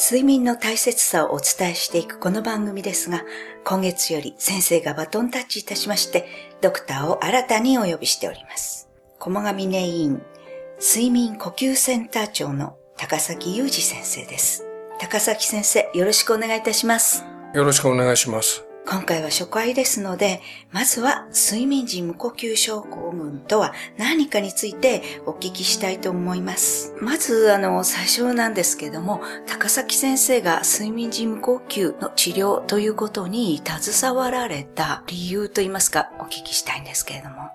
睡眠の大切さをお伝えしていくこの番組ですが、今月より先生がバトンタッチいたしまして、ドクターを新たにお呼びしております。駒上ネイン睡眠呼吸センター長の高崎裕二先生です。高崎先生、よろしくお願いいたします。よろしくお願いします。今回は初回ですので、まずは睡眠時無呼吸症候群とは何かについてお聞きしたいと思います。まず、あの、最初なんですけども、高崎先生が睡眠時無呼吸の治療ということに携わられた理由といいますか、お聞きしたいんですけれども。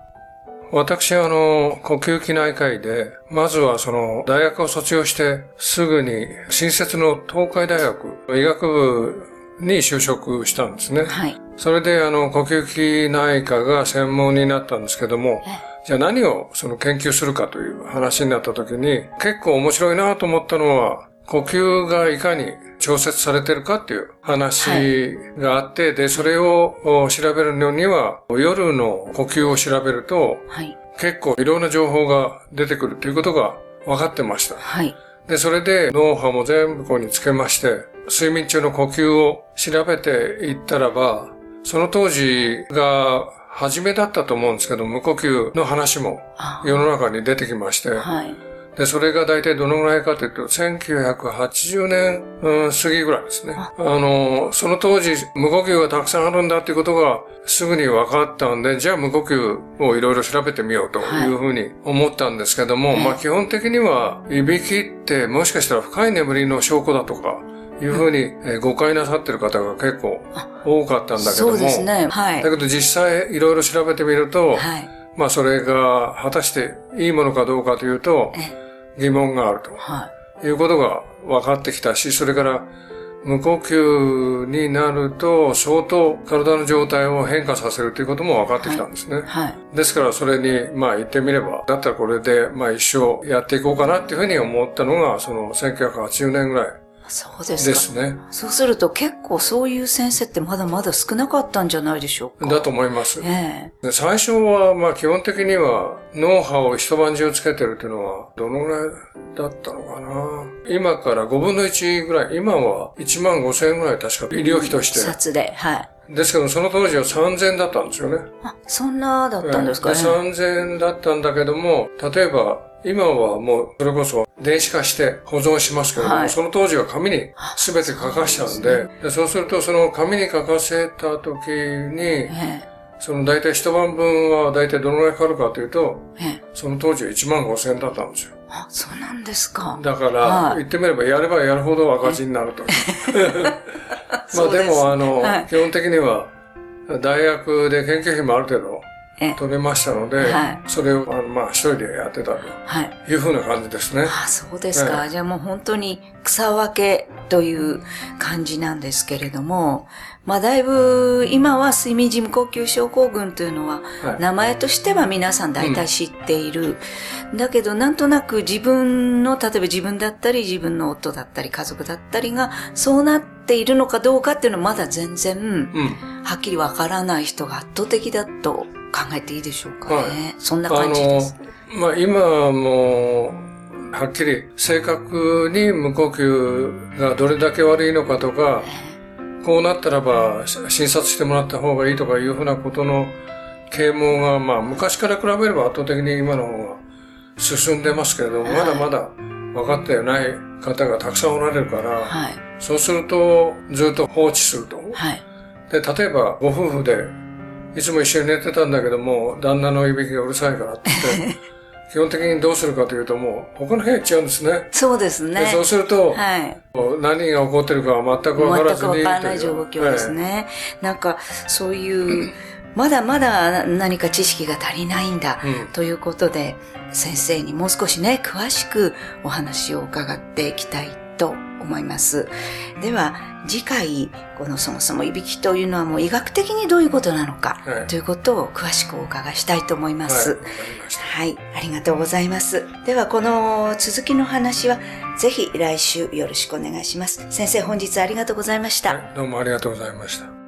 私はあの、呼吸器内科医で、まずはその、大学を卒業して、すぐに、新設の東海大学医学部に就職したんですね。はい。それで、あの、呼吸器内科が専門になったんですけども、じゃあ何をその研究するかという話になった時に、結構面白いなと思ったのは、呼吸がいかに調節されてるかっていう話があって、はい、で、それを調べるのには、夜の呼吸を調べると、はい、結構いろんな情報が出てくるということが分かってました。はい、で、それで脳波も全部ここにつけまして、睡眠中の呼吸を調べていったらば、その当時が初めだったと思うんですけど、無呼吸の話も世の中に出てきまして、はい、で、それが大体どのぐらいかというと、1980年、うん、過ぎぐらいですね。あ。の、その当時、無呼吸がたくさんあるんだっていうことがすぐに分かったんで、じゃあ無呼吸をいろいろ調べてみようとい。うふうに思ったんですけども、はい、まあ基本的には、いびきってもしかしたら深い眠りの証拠だとか、いうふうに、え誤解なさってる方が結構多かったんだけども。そうですね。はい。だけど実際いろいろ調べてみると、はい、まあそれが果たしていいものかどうかというと、疑問があると。はい。いうことが分かってきたし、それから無呼吸になると相当体の状態を変化させるということも分かってきたんですね。はい。はい、ですからそれに、まあ言ってみれば、だったらこれで、まあ一生やっていこうかなっていうふうに思ったのが、その1980年ぐらい。そうですか。ですね。そうすると結構そういう先生ってまだまだ少なかったんじゃないでしょうか。だと思います。ええ最初は、まあ基本的には脳波を一晩中つけてるっていうのはどのぐらいだったのかな。今から5分の1ぐらい、今は1万5千円ぐらい確か医療費として。札で、はい。ですけど、その当時は3000円だったんですよね。あ、そんなだったんですかね。3000円だったんだけども、例えば、今はもう、それこそ電子化して保存しますけども、はい、その当時は紙に全て書かしちゃうんで、そうそうするとその紙に書かせた時に、その大体一晩分は大体どのぐらいかかるかというと、その当時は1万5千円だったんですよ。あ、そうなんですか。だから、言ってみればやればやるほど赤字になると。まあでも、あの、基本的には、大学で研究費もある程度取れましたので、はい、それをあのまあ一人でやってたと。い。うふうな感じですね。はい、あそうですか、じゃあもう本当に草分けという感じなんですけれども、まあだいぶ今は睡眠時無呼吸症候群というのは、名前としては皆さん大体知っている。うん、だけどなんとなく自分の、例えば自分だったり自分の夫だったり家族だったりがそうなっているのかどうかっていうのはまだ全然、うん、はっきりわからない人が圧倒的だと考えていいでしょうかね。はい、そんな感じです。まあ今も、はっきり正確に無呼吸がどれだけ悪いのかとか、こうなったらば診察してもらった方がいいとかいうふうなことの啓蒙が、まあ昔から比べれば圧倒的に今の方が進んでますけれども、まだまだ分かってない方がたくさんおられるから、はい、そうするとずっと放置すると。はい、で、例えばご夫婦でいつも一緒に寝てたんだけども、旦那のいびきがうるさいからって言って、基本的にどうするかというともう、他の部屋行っちゃうんですね。そうですね。そうすると、はい、何が起こってるかは全くわからずに。全くわからない状況ですね。はい、なんか、そういう、まだまだ何か知識が足りないんだ、うん、ということで、先生にもう少しね、詳しくお話を伺っていきたいと思います。では、次回、このそもそもいびきというのはもう医学的にどういうことなのか、はい、ということを詳しくお伺いしたいと思います。はい、はい、ありがとうございます。では、この続きの話は、ぜひ来週よろしくお願いします。先生、本日ありがとうございました。はい、どうもありがとうございました。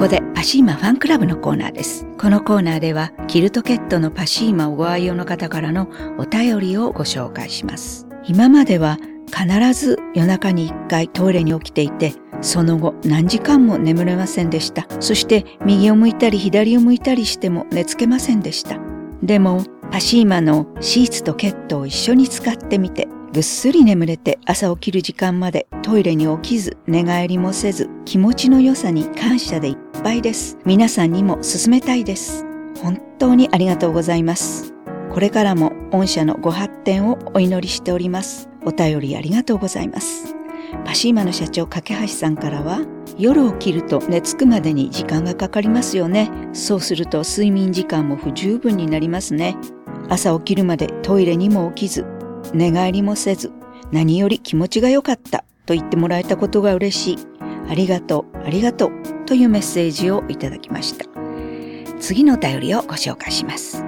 こでパシーマファンクラブのコーナーです。このコーナーではキルトケットのパシーマをご愛用の方からのお便りをご紹介します。今までは必ず夜中に一回トイレに起きていて、その後何時間も眠れませんでした。そして右を向いたり左を向いたりしても寝つけませんでした。でもパシーマのシーツとケットを一緒に使ってみてぐっすり眠れて朝起きる時間までトイレに起きず寝返りもせず気持ちの良さに感謝でいっぱいです。皆さんにも勧めたいです。本当にありがとうございます。これからも御社のご発展をお祈りしております。お便りありがとうございます。パシーマの社長架橋さんからは夜起きると寝つくまでに時間がかかりますよね。そうすると睡眠時間も不十分になりますね。朝起きるまでトイレにも起きず寝返りもせず、何より気持ちが良かったと言ってもらえたことが嬉しい。ありがとう、ありがとうというメッセージをいただきました。次のお便りをご紹介します。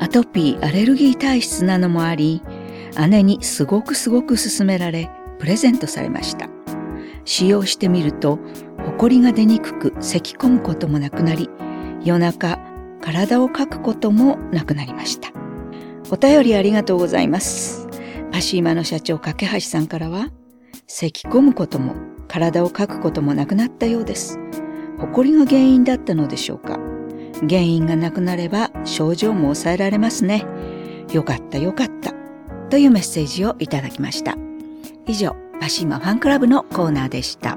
アトピー、アレルギー体質なのもあり、姉にすごくすごく勧められ、プレゼントされました。使用してみると、ほこりが出にくく咳き込むこともなくなり、夜中、体をかくこともなくなりました。お便りありがとうございます。パシーマの社長架橋さんからは、咳き込むことも体をかくこともなくなったようです。埃が原因だったのでしょうか。原因がなくなれば症状も抑えられますね。よかったよかった。というメッセージをいただきました。以上、パシーマファンクラブのコーナーでした。